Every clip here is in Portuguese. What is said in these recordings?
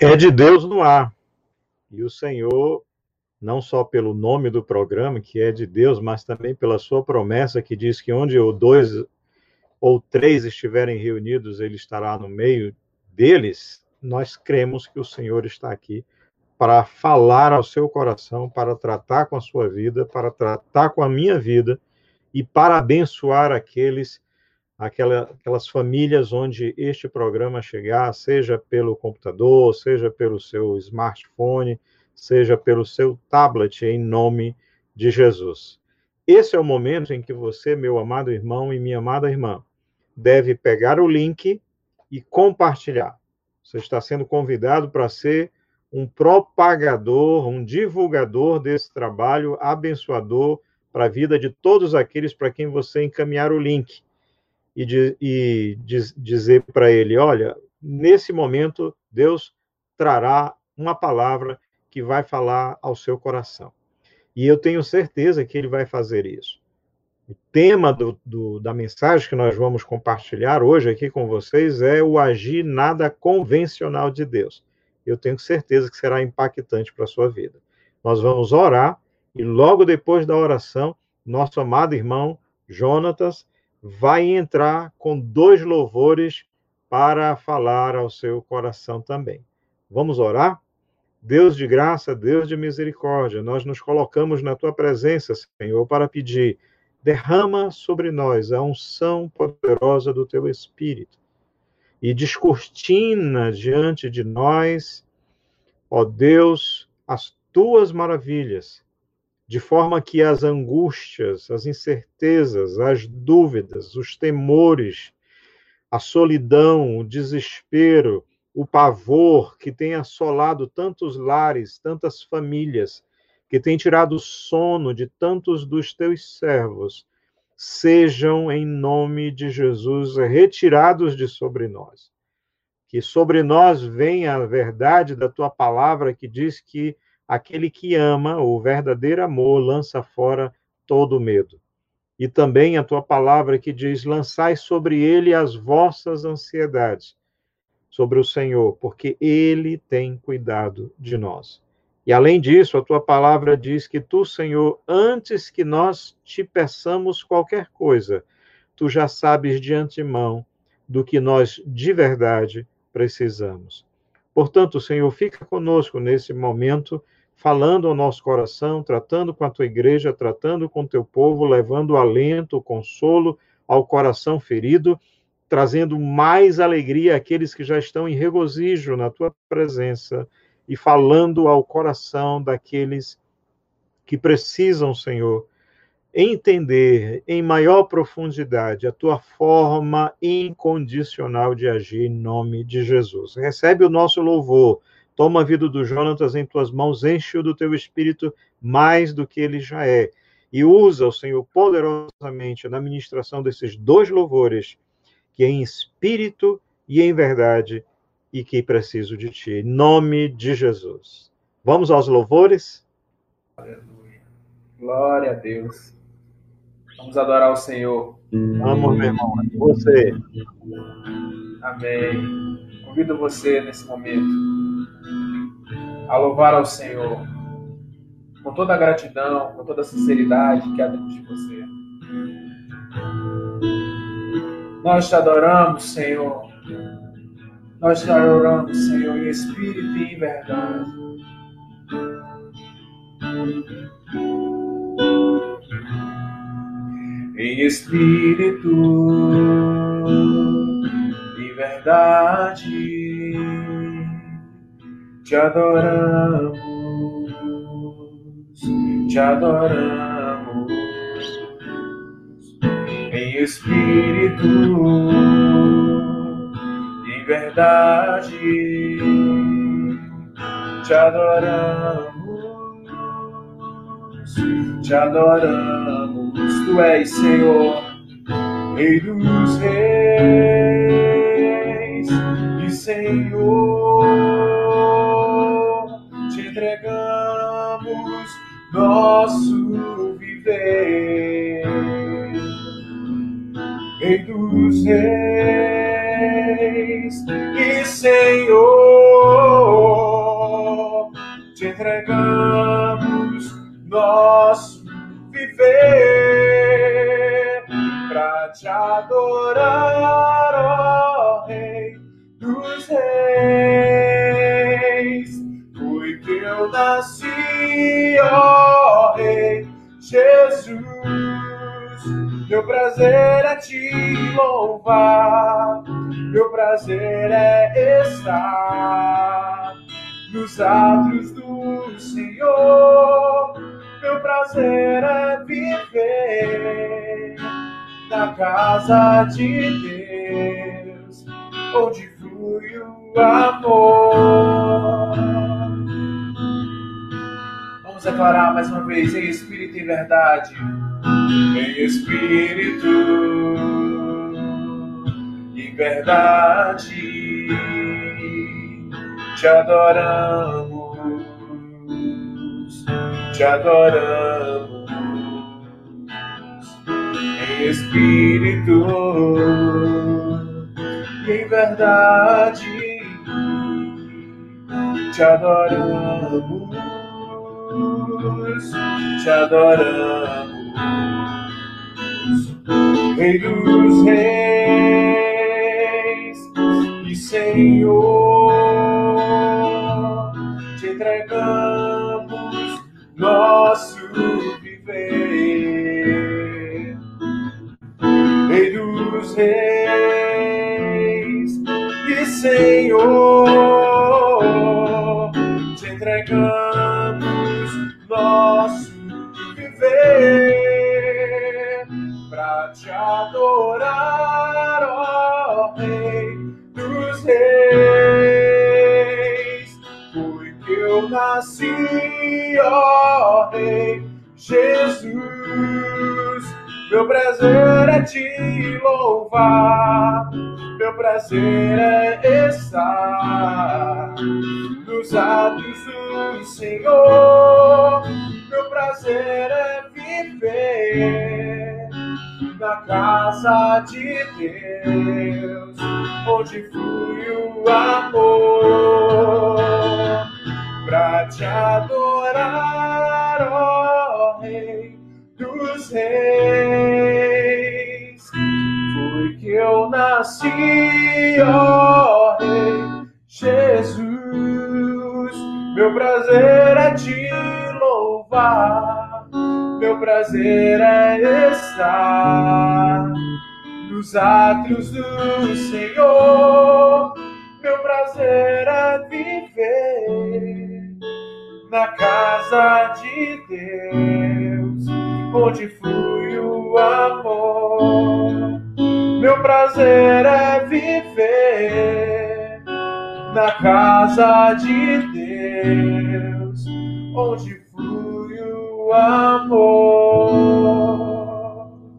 é de Deus no ar. E o Senhor, não só pelo nome do programa, que é de Deus, mas também pela sua promessa, que diz que onde o dois ou três estiverem reunidos, ele estará no meio deles, nós cremos que o Senhor está aqui para falar ao seu coração, para tratar com a sua vida, para tratar com a minha vida e para abençoar aqueles aquela, aquelas famílias onde este programa chegar, seja pelo computador, seja pelo seu smartphone, seja pelo seu tablet, em nome de Jesus. Esse é o momento em que você, meu amado irmão e minha amada irmã, deve pegar o link e compartilhar. Você está sendo convidado para ser um propagador, um divulgador desse trabalho abençoador para a vida de todos aqueles para quem você encaminhar o link e, de, e dizer para ele: olha, nesse momento, Deus trará uma palavra que vai falar ao seu coração. E eu tenho certeza que ele vai fazer isso. O tema do, do, da mensagem que nós vamos compartilhar hoje aqui com vocês é o agir nada convencional de Deus. Eu tenho certeza que será impactante para a sua vida. Nós vamos orar e logo depois da oração, nosso amado irmão Jonatas vai entrar com dois louvores para falar ao seu coração também. Vamos orar? Deus de graça, Deus de misericórdia, nós nos colocamos na tua presença, Senhor, para pedir: derrama sobre nós a unção poderosa do teu Espírito e descortina diante de nós, ó Deus, as tuas maravilhas de forma que as angústias, as incertezas, as dúvidas, os temores, a solidão, o desespero, o pavor que tem assolado tantos lares, tantas famílias, que tem tirado o sono de tantos dos teus servos, sejam em nome de Jesus retirados de sobre nós. Que sobre nós venha a verdade da tua palavra que diz que aquele que ama, o verdadeiro amor, lança fora todo medo. E também a tua palavra que diz: lançai sobre ele as vossas ansiedades, sobre o Senhor, porque ele tem cuidado de nós. E além disso, a tua palavra diz que tu, Senhor, antes que nós te peçamos qualquer coisa, tu já sabes de antemão do que nós de verdade precisamos. Portanto, Senhor, fica conosco nesse momento falando ao nosso coração, tratando com a tua igreja, tratando com o teu povo, levando alento, consolo ao coração ferido, trazendo mais alegria àqueles que já estão em regozijo na tua presença e falando ao coração daqueles que precisam, Senhor, entender em maior profundidade a tua forma incondicional de agir em nome de Jesus. Recebe o nosso louvor Toma a vida do Jonatas em tuas mãos, enche-o do teu espírito mais do que ele já é. E usa o Senhor poderosamente na ministração desses dois louvores, que é em espírito e em verdade, e que preciso de ti. Em nome de Jesus. Vamos aos louvores? Aleluia. Glória a Deus. Vamos adorar o Senhor. Vamos, meu irmão. Você. Amém. Convido você nesse momento a louvar ao Senhor com toda a gratidão, com toda a sinceridade que há dentro de você. Nós te adoramos, Senhor. Nós te adoramos, Senhor, em espírito e em verdade. Em espírito te adoramos, te adoramos. Em espírito, em verdade, te adoramos, te adoramos, tu és Senhor, Rei dos Reis e Senhor nosso viver. Rei dos reis e Senhor, entregamos nosso viver para te adorar, ó Rei dos Reis. Meu prazer é te louvar, meu prazer é estar nos atos do Senhor. Meu prazer é viver na casa de Deus, onde flui o amor. Vamos declarar mais uma vez em Espírito e verdade. Em Espírito e verdade. Te adoramos, te adoramos em espírito e em verdade. Te adoramos, te adoramos, Rei dos Reis e Senhor entregamos nosso viver. Rei dos reis Meu prazer é te louvar, meu prazer é estar nos atos do Senhor. Meu prazer é viver na casa de Deus, onde flui o amor, pra te adorar, ó Rei dos Reis. Nasci, ó Rei Jesus. Meu prazer é te louvar, meu prazer é estar nos atos do Senhor. Meu prazer é viver na casa de Deus, onde flui o amor. Meu prazer é viver na casa de Deus, onde flui o amor.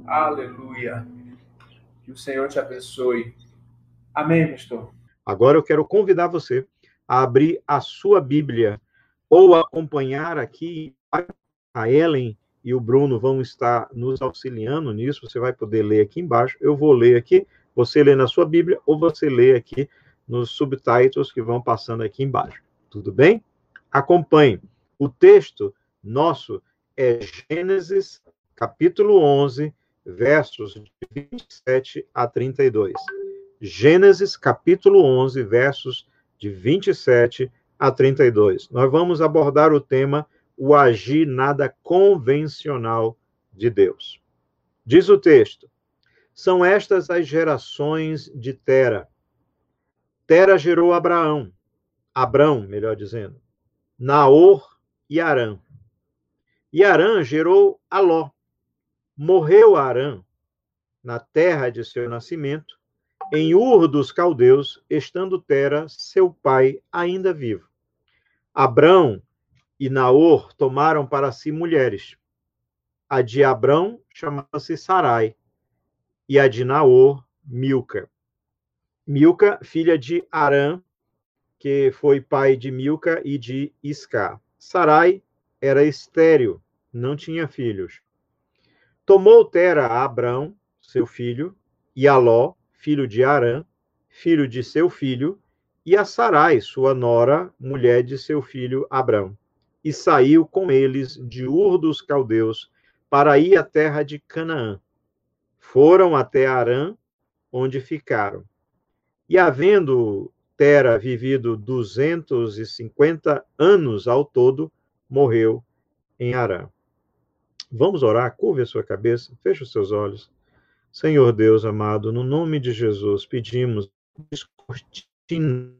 Aleluia. Que o Senhor te abençoe. Amém, pastor. Agora eu quero convidar você a abrir a sua Bíblia ou acompanhar aqui a Ellen e o Bruno vão estar nos auxiliando nisso. Você vai poder ler aqui embaixo. Eu vou ler aqui, você lê na sua Bíblia ou você lê aqui nos subtitles que vão passando aqui embaixo. Tudo bem? Acompanhe. O texto nosso é Gênesis, capítulo 11, versos de 27 a 32. Gênesis, capítulo 11, versos de 27 a 32. Nós vamos abordar o tema o agir nada convencional de Deus. Diz o texto: São estas as gerações de Tera. Tera gerou Abraão, Abrão, melhor dizendo, Naor e Arã. E Arã gerou Aló. Morreu Arã na terra de seu nascimento, em Ur dos caldeus, estando Tera, seu pai, ainda vivo. Abrão e Naor tomaram para si mulheres. A de Abrão chamava-se Sarai, e a de Naor, Milca. Milca, filha de Arã, que foi pai de Milca e de Isca. Sarai era estéril, não tinha filhos. Tomou Tera a Abrão, seu filho, e a Ló, filho de Arã, filho de seu filho, e a Sarai, sua nora, mulher de seu filho Abrão. E saiu com eles de Ur dos Caldeus para ir à terra de Canaã. Foram até Arã, onde ficaram. E havendo Tera vivido 250 anos ao todo, morreu em Arã. Vamos orar, curve a sua cabeça, feche os seus olhos. Senhor Deus amado, no nome de Jesus, pedimos descortina,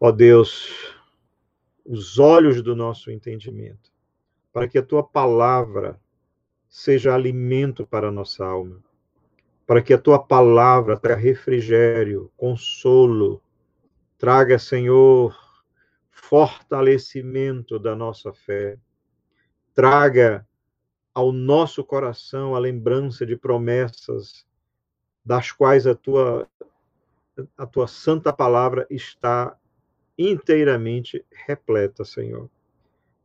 ó Deus, os olhos do nosso entendimento, para que a tua palavra seja alimento para a nossa alma, para que a tua palavra traga refrigério, consolo, traga, Senhor, fortalecimento da nossa fé, traga ao nosso coração a lembrança de promessas das quais a tua a tua santa palavra está inteiramente repleta, Senhor.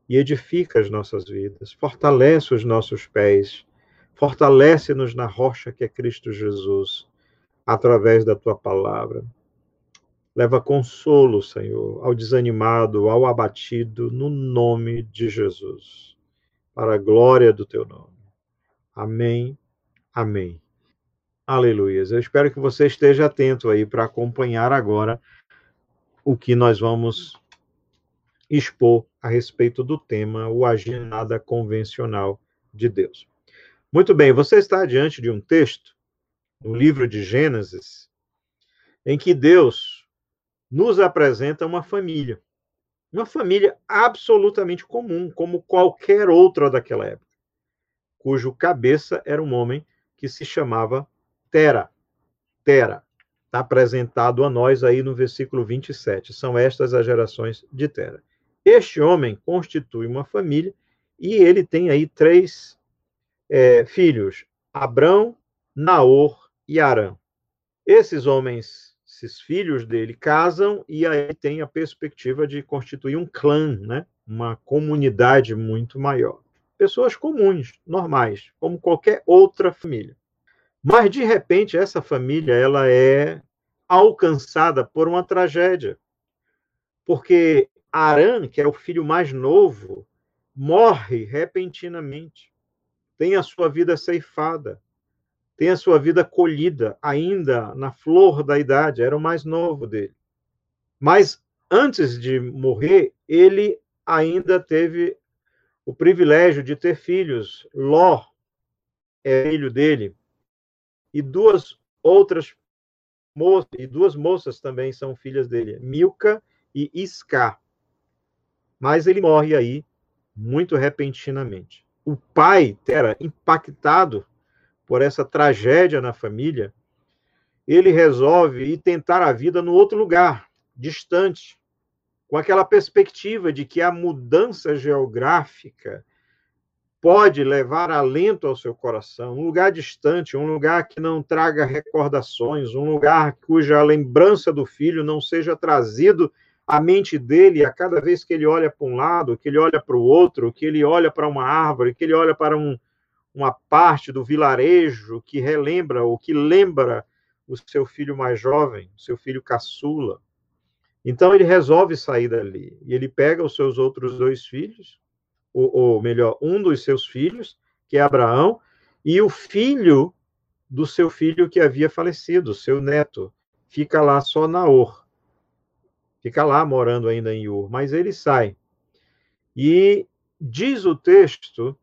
E edifica as nossas vidas, fortalece os nossos pés, fortalece-nos na rocha que é Cristo Jesus, através da tua palavra. Leva consolo, Senhor, ao desanimado, ao abatido, no nome de Jesus para a glória do teu nome. Amém. Amém. Aleluia. Eu espero que você esteja atento aí para acompanhar agora o que nós vamos expor a respeito do tema o agir convencional de Deus. Muito bem, você está diante de um texto no livro de Gênesis em que Deus nos apresenta uma família. Uma família absolutamente comum, como qualquer outra daquela época, cujo cabeça era um homem que se chamava Tera. Tera. Está apresentado a nós aí no versículo 27. São estas as gerações de Tera. Este homem constitui uma família e ele tem aí três é, filhos: Abrão, Naor e Arã. Esses homens esses filhos dele casam e aí tem a perspectiva de constituir um clã, né? uma comunidade muito maior. Pessoas comuns, normais, como qualquer outra família. Mas de repente essa família ela é alcançada por uma tragédia. Porque Arã, que é o filho mais novo, morre repentinamente. Tem a sua vida ceifada tem a sua vida colhida ainda na flor da idade, era o mais novo dele. Mas antes de morrer, ele ainda teve o privilégio de ter filhos. Ló é filho dele, e duas outras moças, e duas moças também são filhas dele, Milca e Isca. Mas ele morre aí muito repentinamente. O pai era impactado por essa tragédia na família, ele resolve ir tentar a vida no outro lugar, distante, com aquela perspectiva de que a mudança geográfica pode levar alento ao seu coração, um lugar distante, um lugar que não traga recordações, um lugar cuja lembrança do filho não seja trazido à mente dele a cada vez que ele olha para um lado, que ele olha para o outro, que ele olha para uma árvore, que ele olha para um, uma parte do vilarejo que relembra ou que lembra o seu filho mais jovem, o seu filho caçula. Então ele resolve sair dali e ele pega os seus outros dois filhos, ou, ou melhor, um dos seus filhos, que é Abraão, e o filho do seu filho que havia falecido, seu neto, fica lá só Naor. Fica lá morando ainda em Ur, mas ele sai. E diz o texto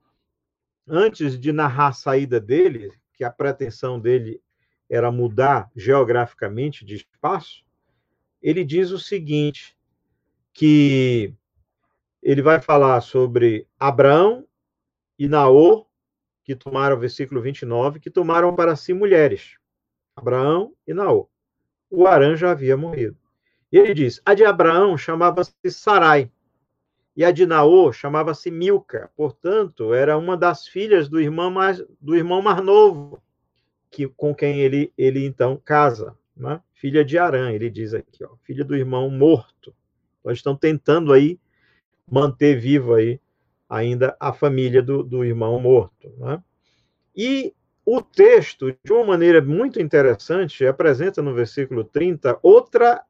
antes de narrar a saída dele, que a pretensão dele era mudar geograficamente de espaço, ele diz o seguinte, que ele vai falar sobre Abraão e Naor, que tomaram, versículo 29, que tomaram para si mulheres, Abraão e Naor. O Arã já havia morrido. E ele diz, a de Abraão chamava-se Sarai, e a de Naô chamava-se Milca, portanto, era uma das filhas do irmão mais, do irmão mais novo, que, com quem ele, ele então casa, né? filha de Arã, ele diz aqui, ó, filha do irmão morto. Então, estão tentando aí manter vivo aí ainda a família do, do irmão morto. Né? E o texto, de uma maneira muito interessante, apresenta no versículo 30 outra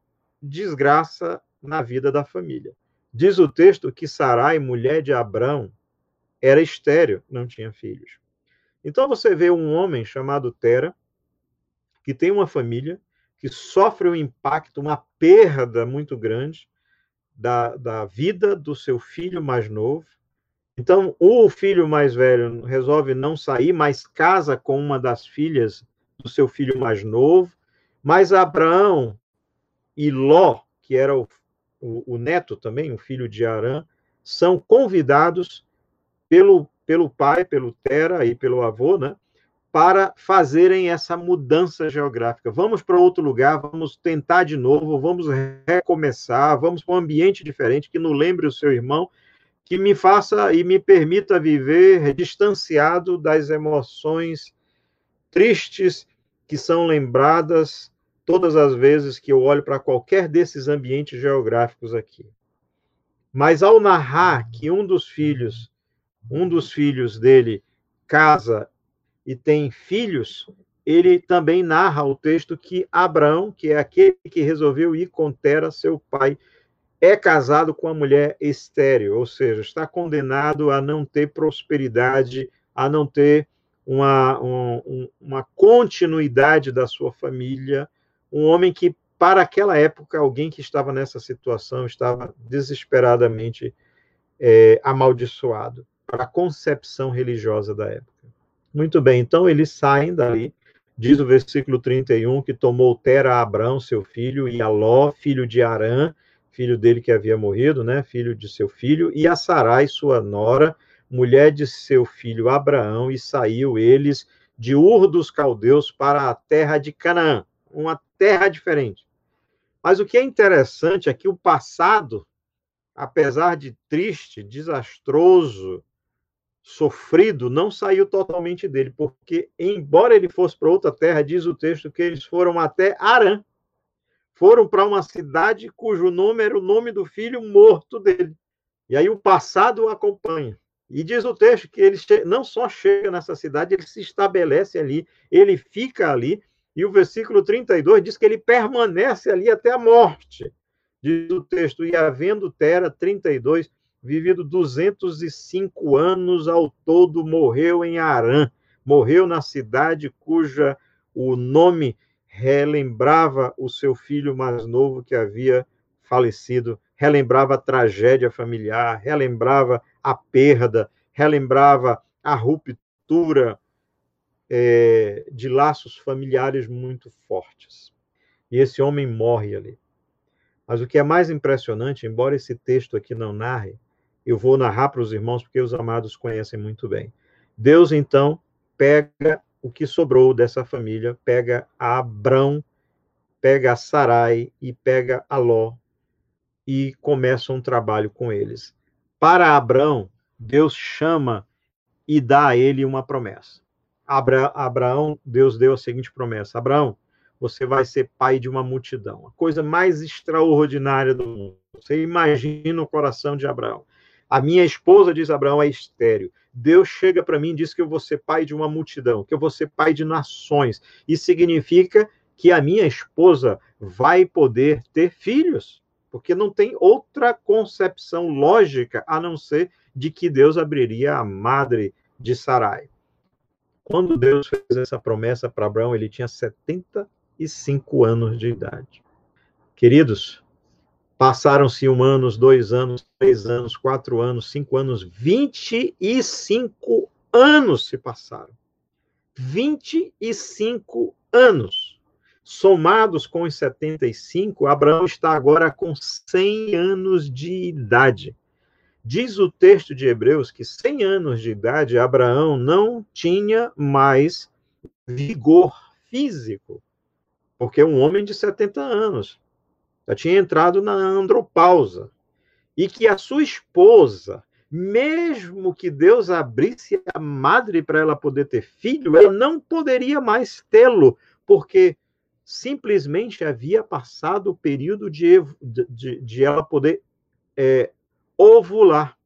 desgraça na vida da família Diz o texto que Sarai, mulher de Abrão, era estéreo, não tinha filhos. Então você vê um homem chamado Tera, que tem uma família, que sofre um impacto, uma perda muito grande da, da vida do seu filho mais novo. Então, o filho mais velho resolve não sair, mas casa com uma das filhas do seu filho mais novo. Mas Abraão e Ló, que era o, o, o neto também, o filho de Arã, são convidados pelo, pelo pai, pelo Tera e pelo avô, né, para fazerem essa mudança geográfica. Vamos para outro lugar, vamos tentar de novo, vamos recomeçar, vamos para um ambiente diferente que não lembre o seu irmão, que me faça e me permita viver distanciado das emoções tristes que são lembradas todas as vezes que eu olho para qualquer desses ambientes geográficos aqui. Mas ao narrar que um dos filhos, um dos filhos dele casa e tem filhos, ele também narra o texto que Abraão, que é aquele que resolveu ir com Tera, seu pai, é casado com uma mulher estéril, ou seja, está condenado a não ter prosperidade, a não ter uma, um, uma continuidade da sua família, um homem que, para aquela época, alguém que estava nessa situação estava desesperadamente é, amaldiçoado para a concepção religiosa da época. Muito bem, então eles saem dali, diz o versículo 31, que tomou Tera a Abrão, seu filho, e a Ló, filho de Arã, filho dele que havia morrido, né, filho de seu filho, e a Sarai, sua nora, mulher de seu filho Abraão, e saiu eles de Ur dos Caldeus para a terra de Canaã uma terra diferente. Mas o que é interessante é que o passado, apesar de triste, desastroso, sofrido, não saiu totalmente dele, porque, embora ele fosse para outra terra, diz o texto que eles foram até Arã. Foram para uma cidade cujo nome era o nome do filho morto dele. E aí o passado o acompanha. E diz o texto que ele não só chega nessa cidade, ele se estabelece ali, ele fica ali, e o versículo 32 diz que ele permanece ali até a morte. Diz o texto, e havendo Tera 32, vivido 205 anos ao todo, morreu em Arã. Morreu na cidade cuja o nome relembrava o seu filho mais novo que havia falecido, relembrava a tragédia familiar, relembrava a perda, relembrava a ruptura, é, de laços familiares muito fortes. E esse homem morre ali. Mas o que é mais impressionante, embora esse texto aqui não narre, eu vou narrar para os irmãos porque os amados conhecem muito bem. Deus então pega o que sobrou dessa família, pega Abrão, pega Sarai e pega a Ló e começa um trabalho com eles. Para Abrão, Deus chama e dá a ele uma promessa. Abra, Abraão, Deus deu a seguinte promessa: Abraão, você vai ser pai de uma multidão. A coisa mais extraordinária do mundo. Você imagina o coração de Abraão. A minha esposa, diz Abraão, é estéreo. Deus chega para mim e diz que eu vou ser pai de uma multidão, que eu vou ser pai de nações. Isso significa que a minha esposa vai poder ter filhos, porque não tem outra concepção lógica a não ser de que Deus abriria a madre de Sarai. Quando Deus fez essa promessa para Abraão, ele tinha 75 anos de idade. Queridos, passaram-se um ano, dois anos, três anos, quatro anos, cinco anos, 25 anos se passaram. 25 anos. Somados com os 75, Abraão está agora com 100 anos de idade. Diz o texto de Hebreus que 100 anos de idade, Abraão não tinha mais vigor físico, porque é um homem de 70 anos já tinha entrado na andropausa. E que a sua esposa, mesmo que Deus abrisse a madre para ela poder ter filho, ela não poderia mais tê-lo, porque simplesmente havia passado o período de, de, de ela poder é, ovular.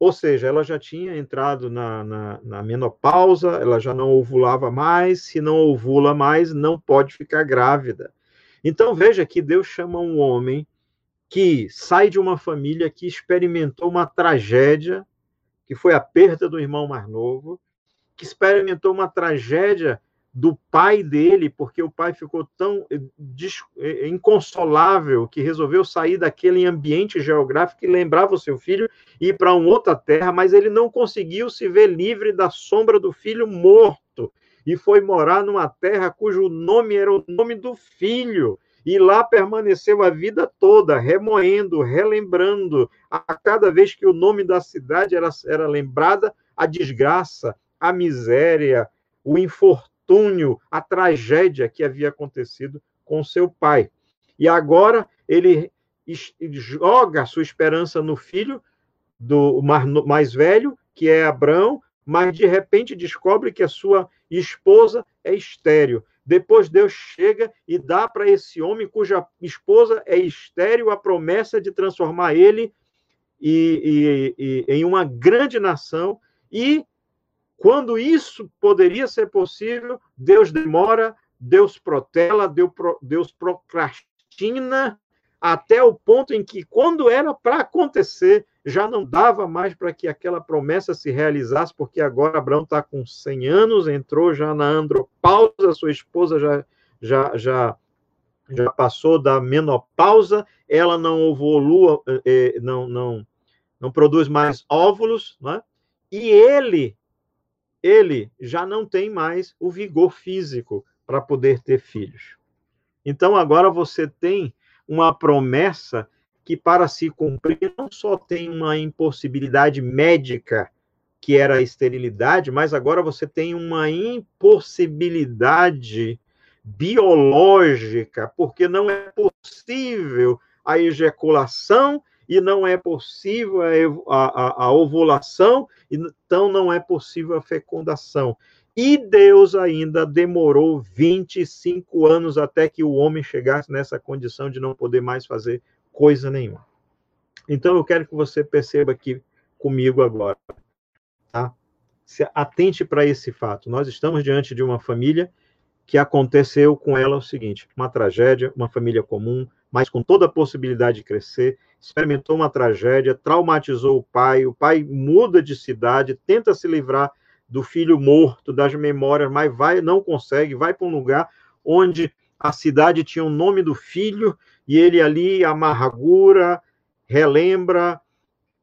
Ou seja, ela já tinha entrado na, na, na, menopausa, ela já não ovulava mais, se não ovula mais, não pode ficar grávida. Então veja que Deus chama um homem que sai de uma família que experimentou uma tragédia, que foi a perda do irmão mais novo, que experimentou uma tragédia do pai dele, porque o pai ficou tão eh, eh, inconsolável que resolveu sair daquele ambiente geográfico que lembrava o seu filho e ir para uma outra terra, mas ele não conseguiu se ver livre da sombra do filho morto e foi morar numa terra cujo nome era o nome do filho e lá permaneceu a vida toda, remoendo, relembrando, a cada vez que o nome da cidade era, era lembrada, a desgraça, a miséria, o infortúnio, a tragédia que havia acontecido com seu pai. E agora ele joga a sua esperança no filho do mais velho, que é Abraão, mas de repente descobre que a sua esposa é estéril. Depois Deus chega e dá para esse homem cuja esposa é estéril a promessa de transformar ele e, e, e, em uma grande nação. E quando isso poderia ser possível, Deus demora, Deus protela, Deus procrastina até o ponto em que, quando era para acontecer, já não dava mais para que aquela promessa se realizasse, porque agora Abraão está com 100 anos, entrou já na andropausa, sua esposa já, já, já, já passou da menopausa, ela não evolua, eh, não, não, não produz mais óvulos, né? e ele, ele já não tem mais o vigor físico para poder ter filhos. Então agora você tem uma promessa que, para se cumprir, não só tem uma impossibilidade médica, que era a esterilidade, mas agora você tem uma impossibilidade biológica, porque não é possível a ejaculação e não é possível a, a, a, ovulação, então não é possível a fecundação. E Deus ainda demorou 25 anos até que o homem chegasse nessa condição de não poder mais fazer coisa nenhuma. Então eu quero que você perceba aqui comigo agora, tá? Se atente para esse fato. Nós estamos diante de uma família que aconteceu com ela o seguinte: uma tragédia, uma família comum, mas com toda a possibilidade de crescer, experimentou uma tragédia, traumatizou o pai, o pai muda de cidade, tenta se livrar do filho morto, das memórias, mas vai, não consegue, vai para um lugar onde a cidade tinha o nome do filho e ele ali amargura, relembra,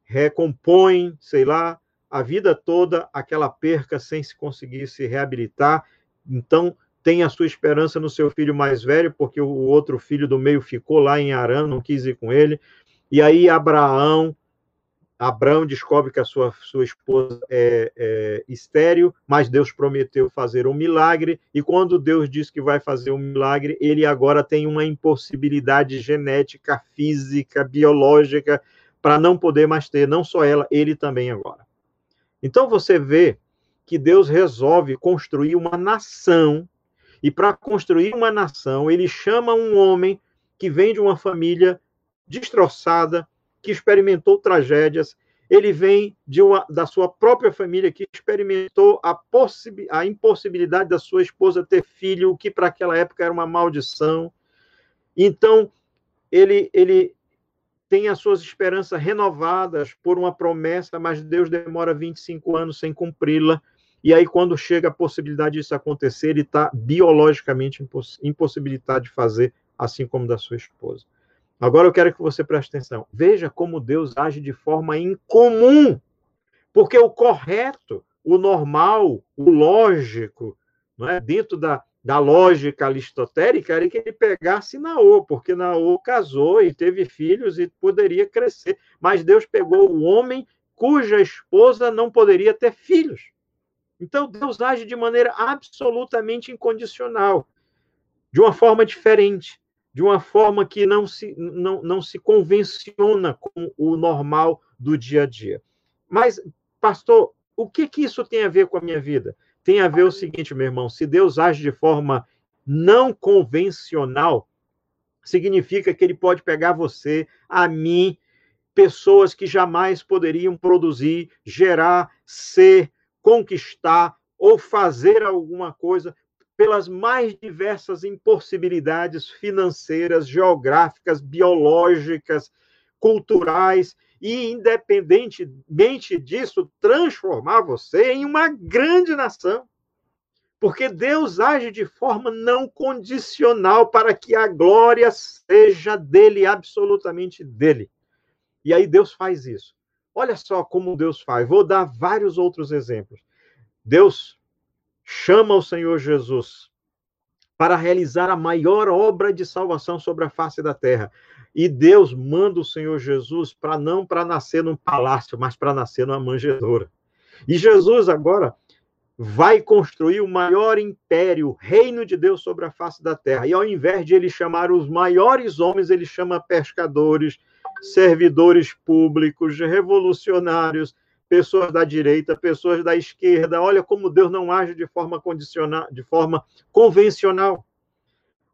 recompõe, sei lá, a vida toda aquela perca sem se conseguir se reabilitar. Então, tem a sua esperança no seu filho mais velho, porque o outro filho do meio ficou lá em Arã, não quis ir com ele. E aí Abraão Abraão descobre que a sua, sua esposa é, é estéreo, mas Deus prometeu fazer um milagre, e quando Deus diz que vai fazer um milagre, ele agora tem uma impossibilidade genética, física, biológica, para não poder mais ter, não só ela, ele também agora. Então você vê que Deus resolve construir uma nação, e para construir uma nação, ele chama um homem que vem de uma família destroçada, que experimentou tragédias, ele vem de uma, da sua própria família que experimentou a, a impossibilidade da sua esposa ter filho, o que para aquela época era uma maldição. Então, ele, ele tem as suas esperanças renovadas por uma promessa, mas Deus demora 25 anos sem cumpri-la. E aí, quando chega a possibilidade disso acontecer, ele está biologicamente impossibilitado de fazer, assim como da sua esposa. Agora eu quero que você preste atenção. Veja como Deus age de forma incomum. Porque o correto, o normal, o lógico, não é? dentro da, da lógica aristotélica, era que ele pegasse Naô, porque Naô casou e teve filhos e poderia crescer. Mas Deus pegou o homem cuja esposa não poderia ter filhos. Então Deus age de maneira absolutamente incondicional, de uma forma diferente de uma forma que não se, não, não se convenciona com o normal do dia a dia. Mas, pastor, o que, que isso tem a ver com a minha vida? Tem a ver o seguinte, meu irmão: se Deus age de forma não convencional, significa que ele pode pegar você, a mim, pessoas que jamais poderiam produzir, gerar, ser, conquistar ou fazer alguma coisa pelas mais diversas impossibilidades financeiras, geográficas, biológicas, culturais, e, independentemente disso, transformar você em uma grande nação. Porque Deus age de forma não condicional para que a glória seja dele, absolutamente dele. E aí Deus faz isso. Olha só como Deus faz. Vou dar vários outros exemplos. Deus chama o Senhor Jesus para realizar a maior obra de salvação sobre a face da terra. E Deus manda o Senhor Jesus para não para nascer num palácio, mas para nascer numa manjedoura. E Jesus agora vai construir o maior império, reino de Deus sobre a face da terra. E ao invés de ele chamar os maiores homens, ele chama pescadores, servidores públicos, revolucionários, pessoas da direita, pessoas da esquerda. Olha como Deus não age de forma condicional, de forma convencional.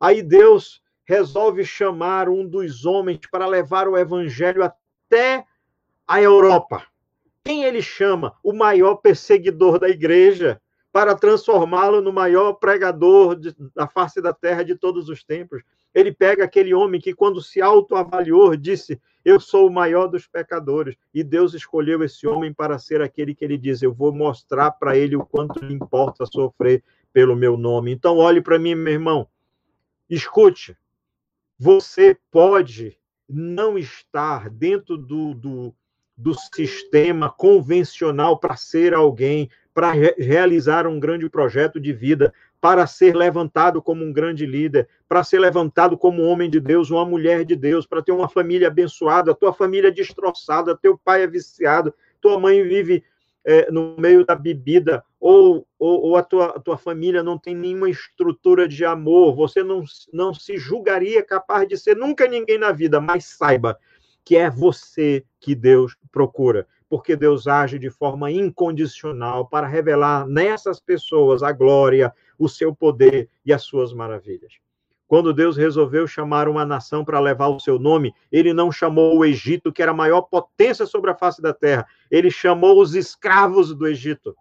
Aí Deus resolve chamar um dos homens para levar o evangelho até a Europa. Quem ele chama? O maior perseguidor da igreja, para transformá-lo no maior pregador de, da face da terra de todos os tempos. Ele pega aquele homem que, quando se autoavaliou, disse: Eu sou o maior dos pecadores. E Deus escolheu esse homem para ser aquele que ele diz: Eu vou mostrar para ele o quanto lhe importa sofrer pelo meu nome. Então, olhe para mim, meu irmão. Escute. Você pode não estar dentro do, do, do sistema convencional para ser alguém, para re realizar um grande projeto de vida, para ser levantado como um grande líder, para ser levantado como um homem de Deus, uma mulher de Deus, para ter uma família abençoada, tua família destroçada, teu pai é viciado, tua mãe vive é, no meio da bebida, ou, ou, ou, a, tua, tua família não tem nenhuma estrutura de amor, você não, não se julgaria capaz de ser nunca ninguém na vida, mas saiba que é você que Deus procura, porque Deus age de forma incondicional para revelar nessas pessoas a glória, o seu poder e as suas maravilhas. Quando Deus resolveu chamar uma nação para levar o seu nome, ele não chamou o Egito, que era a maior potência sobre a face da terra, ele chamou os escravos do Egito.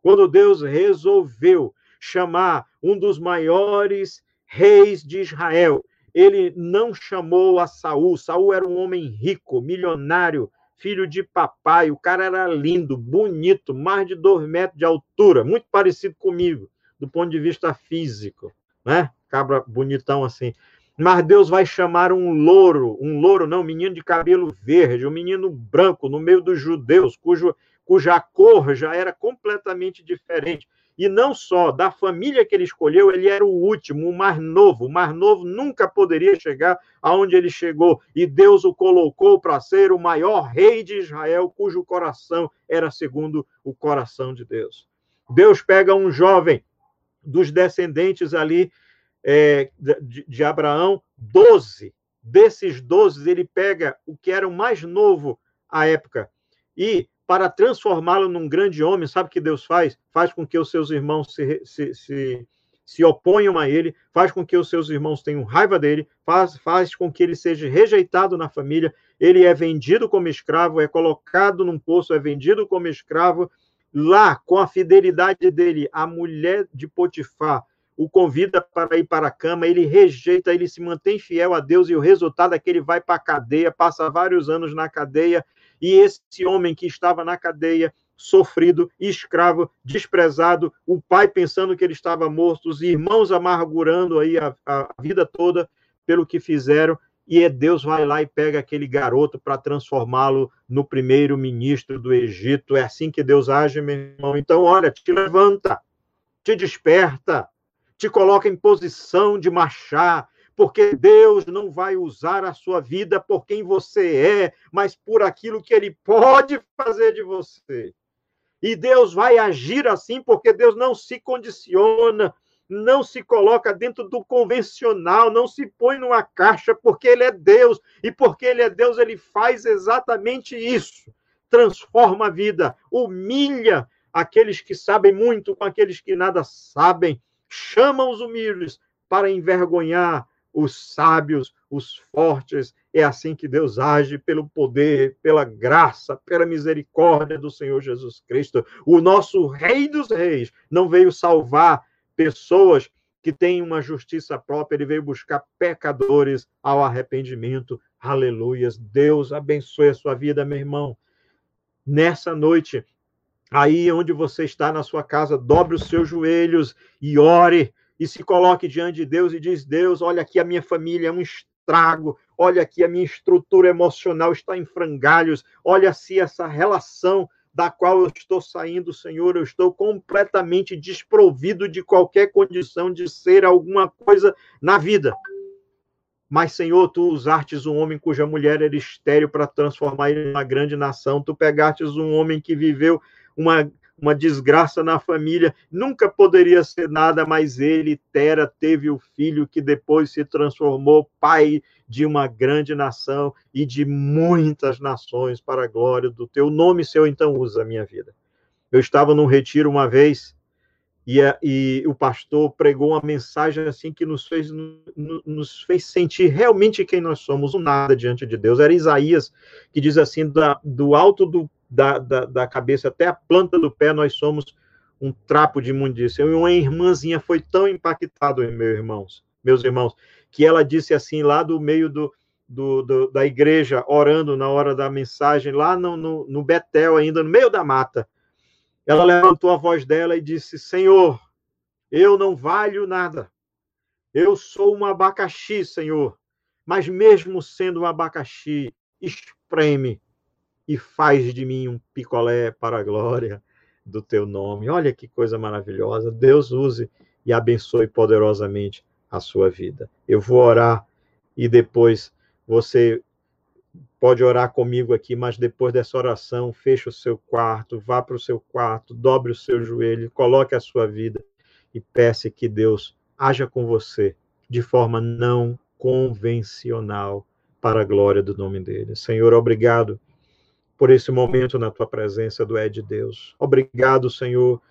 Quando Deus resolveu chamar um dos maiores reis de Israel, ele não chamou a Saul. Saul era um homem rico, milionário, filho de papai. O cara era lindo, bonito, mais de dois metros de altura, muito parecido comigo, do ponto de vista físico, né? Cabra bonitão assim. Mas Deus vai chamar um louro, um louro não, um menino de cabelo verde, um menino branco no meio dos judeus, cujo, cuja cor já era completamente diferente. E não só da família que ele escolheu, ele era o último, o mais novo. O mais novo nunca poderia chegar aonde ele chegou. E Deus o colocou para ser o maior rei de Israel, cujo coração era segundo o coração de Deus. Deus pega um jovem dos descendentes ali é, de, de Abraão, doze. Desses doze, ele pega o que era o mais novo à época e para transformá-lo num grande homem, sabe o que Deus faz? Faz com que os seus irmãos se, se, se, se oponham a ele, faz com que os seus irmãos tenham raiva dele, faz, faz com que ele seja rejeitado na família, ele é vendido como escravo, é colocado num poço, é vendido como escravo. Lá, com a fidelidade dele, a mulher de Potifar o convida para ir para a cama, ele rejeita, ele se mantém fiel a Deus e o resultado é que ele vai para a cadeia, passa vários anos na cadeia e esse homem que estava na cadeia, sofrido, escravo, desprezado, o pai pensando que ele estava morto, os irmãos amargurando aí a, a vida toda pelo que fizeram, e é Deus vai lá e pega aquele garoto para transformá-lo no primeiro ministro do Egito. É assim que Deus age, meu irmão. Então, olha, te levanta, te desperta, te coloca em posição de marchar, porque Deus não vai usar a sua vida por quem você é, mas por aquilo que ele pode fazer de você. E Deus vai agir assim porque Deus não se condiciona, não se coloca dentro do convencional, não se põe numa caixa, porque ele é Deus, e porque ele é Deus, ele faz exatamente isso. Transforma a vida, humilha aqueles que sabem muito com aqueles que nada sabem, chama os humildes para envergonhar os sábios, os fortes. É assim que Deus age pelo poder, pela graça, pela misericórdia do Senhor Jesus Cristo. O nosso Rei dos Reis não veio salvar pessoas que tem uma justiça própria, ele veio buscar pecadores ao arrependimento. Aleluias. Deus abençoe a sua vida, meu irmão. Nessa noite, aí onde você está na sua casa, dobre os seus joelhos e ore e se coloque diante de Deus e diz: Deus, olha aqui a minha família é um estrago, olha aqui a minha estrutura emocional está em frangalhos, olha se essa relação da qual eu estou saindo, Senhor, eu estou completamente desprovido de qualquer condição de ser alguma coisa na vida. Mas, Senhor, tu usastes um homem cuja mulher era estéreo para transformar ele numa grande nação. Tu pegastes um homem que viveu uma, uma desgraça na família, nunca poderia ser nada, mas ele, Tera, teve o filho que depois se transformou pai de uma grande nação e de muitas nações para a glória do teu nome, Senhor, então usa a minha vida. Eu estava num retiro uma vez e, e o pastor pregou uma mensagem assim que nos fez, nos fez sentir realmente quem nós somos, um nada diante de Deus. Era Isaías que diz assim: da, do alto do, da, da, da cabeça até a planta do pé, nós somos um trapo de imundícia. E uma irmãzinha foi tão impactada, meus irmãos, meus irmãos, que ela disse assim, lá do meio do, do, do, da igreja, orando na hora da mensagem, lá no, no, no Betel, ainda no meio da mata. Ela levantou a voz dela e disse: Senhor, eu não valho nada. Eu sou um abacaxi, Senhor. Mas mesmo sendo um abacaxi, espreme e faz de mim um picolé para a glória do teu nome. Olha que coisa maravilhosa. Deus use e abençoe poderosamente a sua vida. Eu vou orar e depois você pode orar comigo aqui, mas depois dessa oração, feche o seu quarto, vá para o seu quarto, dobre o seu joelho, coloque a sua vida e peça que Deus haja com você de forma não convencional para a glória do nome dele. Senhor, obrigado por esse momento na tua presença do É de Deus. Obrigado, Senhor,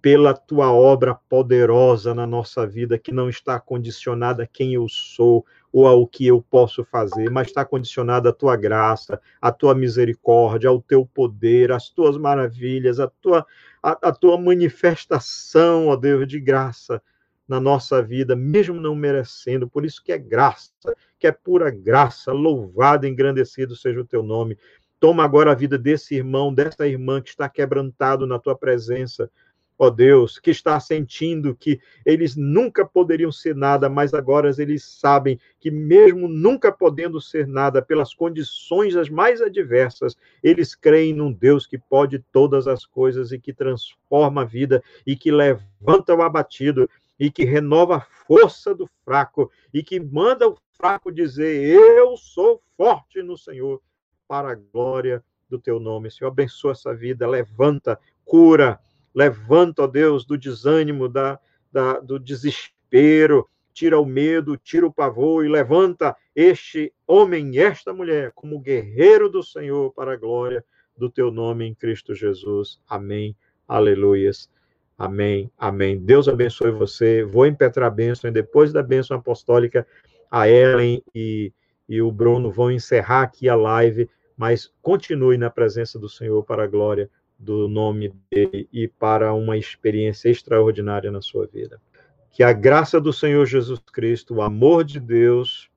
pela tua obra poderosa na nossa vida, que não está condicionada a quem eu sou ou ao que eu posso fazer, mas está condicionada à tua graça, à tua misericórdia, ao teu poder, às tuas maravilhas, à tua, à, tua manifestação, ó Deus, de graça na nossa vida, mesmo não merecendo. Por isso que é graça, que é pura graça. Louvado engrandecido seja o teu nome. Toma agora a vida desse irmão, dessa irmã que está quebrantado na tua presença ó Deus, que está sentindo que eles nunca poderiam ser nada, mas agora eles sabem que, mesmo nunca podendo ser nada, pelas condições as mais adversas, eles creem num Deus que pode todas as coisas e que transforma a vida e que levanta o abatido e que renova a força do fraco e que manda o fraco dizer: Eu sou forte no Senhor, para a glória do teu nome. Senhor, abençoa essa vida, levanta, cura Levanta, ó Deus, do desânimo, da, da, do desespero, tira o medo, tira o pavor e levanta este homem e esta mulher como guerreiro do Senhor para a glória do teu nome em Cristo Jesus. Amém. Aleluias. Amém. Amém. Deus abençoe você. Vou impetrar a bênção e depois da bênção apostólica, a Ellen e, e o Bruno vão encerrar aqui a live, mas continue na presença do Senhor para a glória do nome dele e para uma experiência extraordinária na sua vida. Que a graça do Senhor Jesus Cristo, o amor de Deus,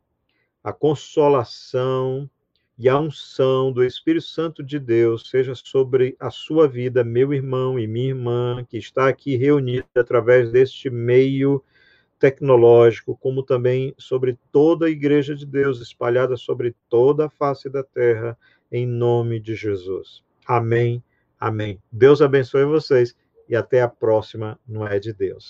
a consolação e a unção do Espírito Santo de Deus seja sobre a sua vida, meu irmão e minha irmã, que está aqui reunida através deste meio tecnológico, como também sobre toda a igreja de Deus espalhada sobre toda a face da terra, em nome de Jesus. Amém Amém. Deus abençoe vocês e até a próxima, não é de Deus.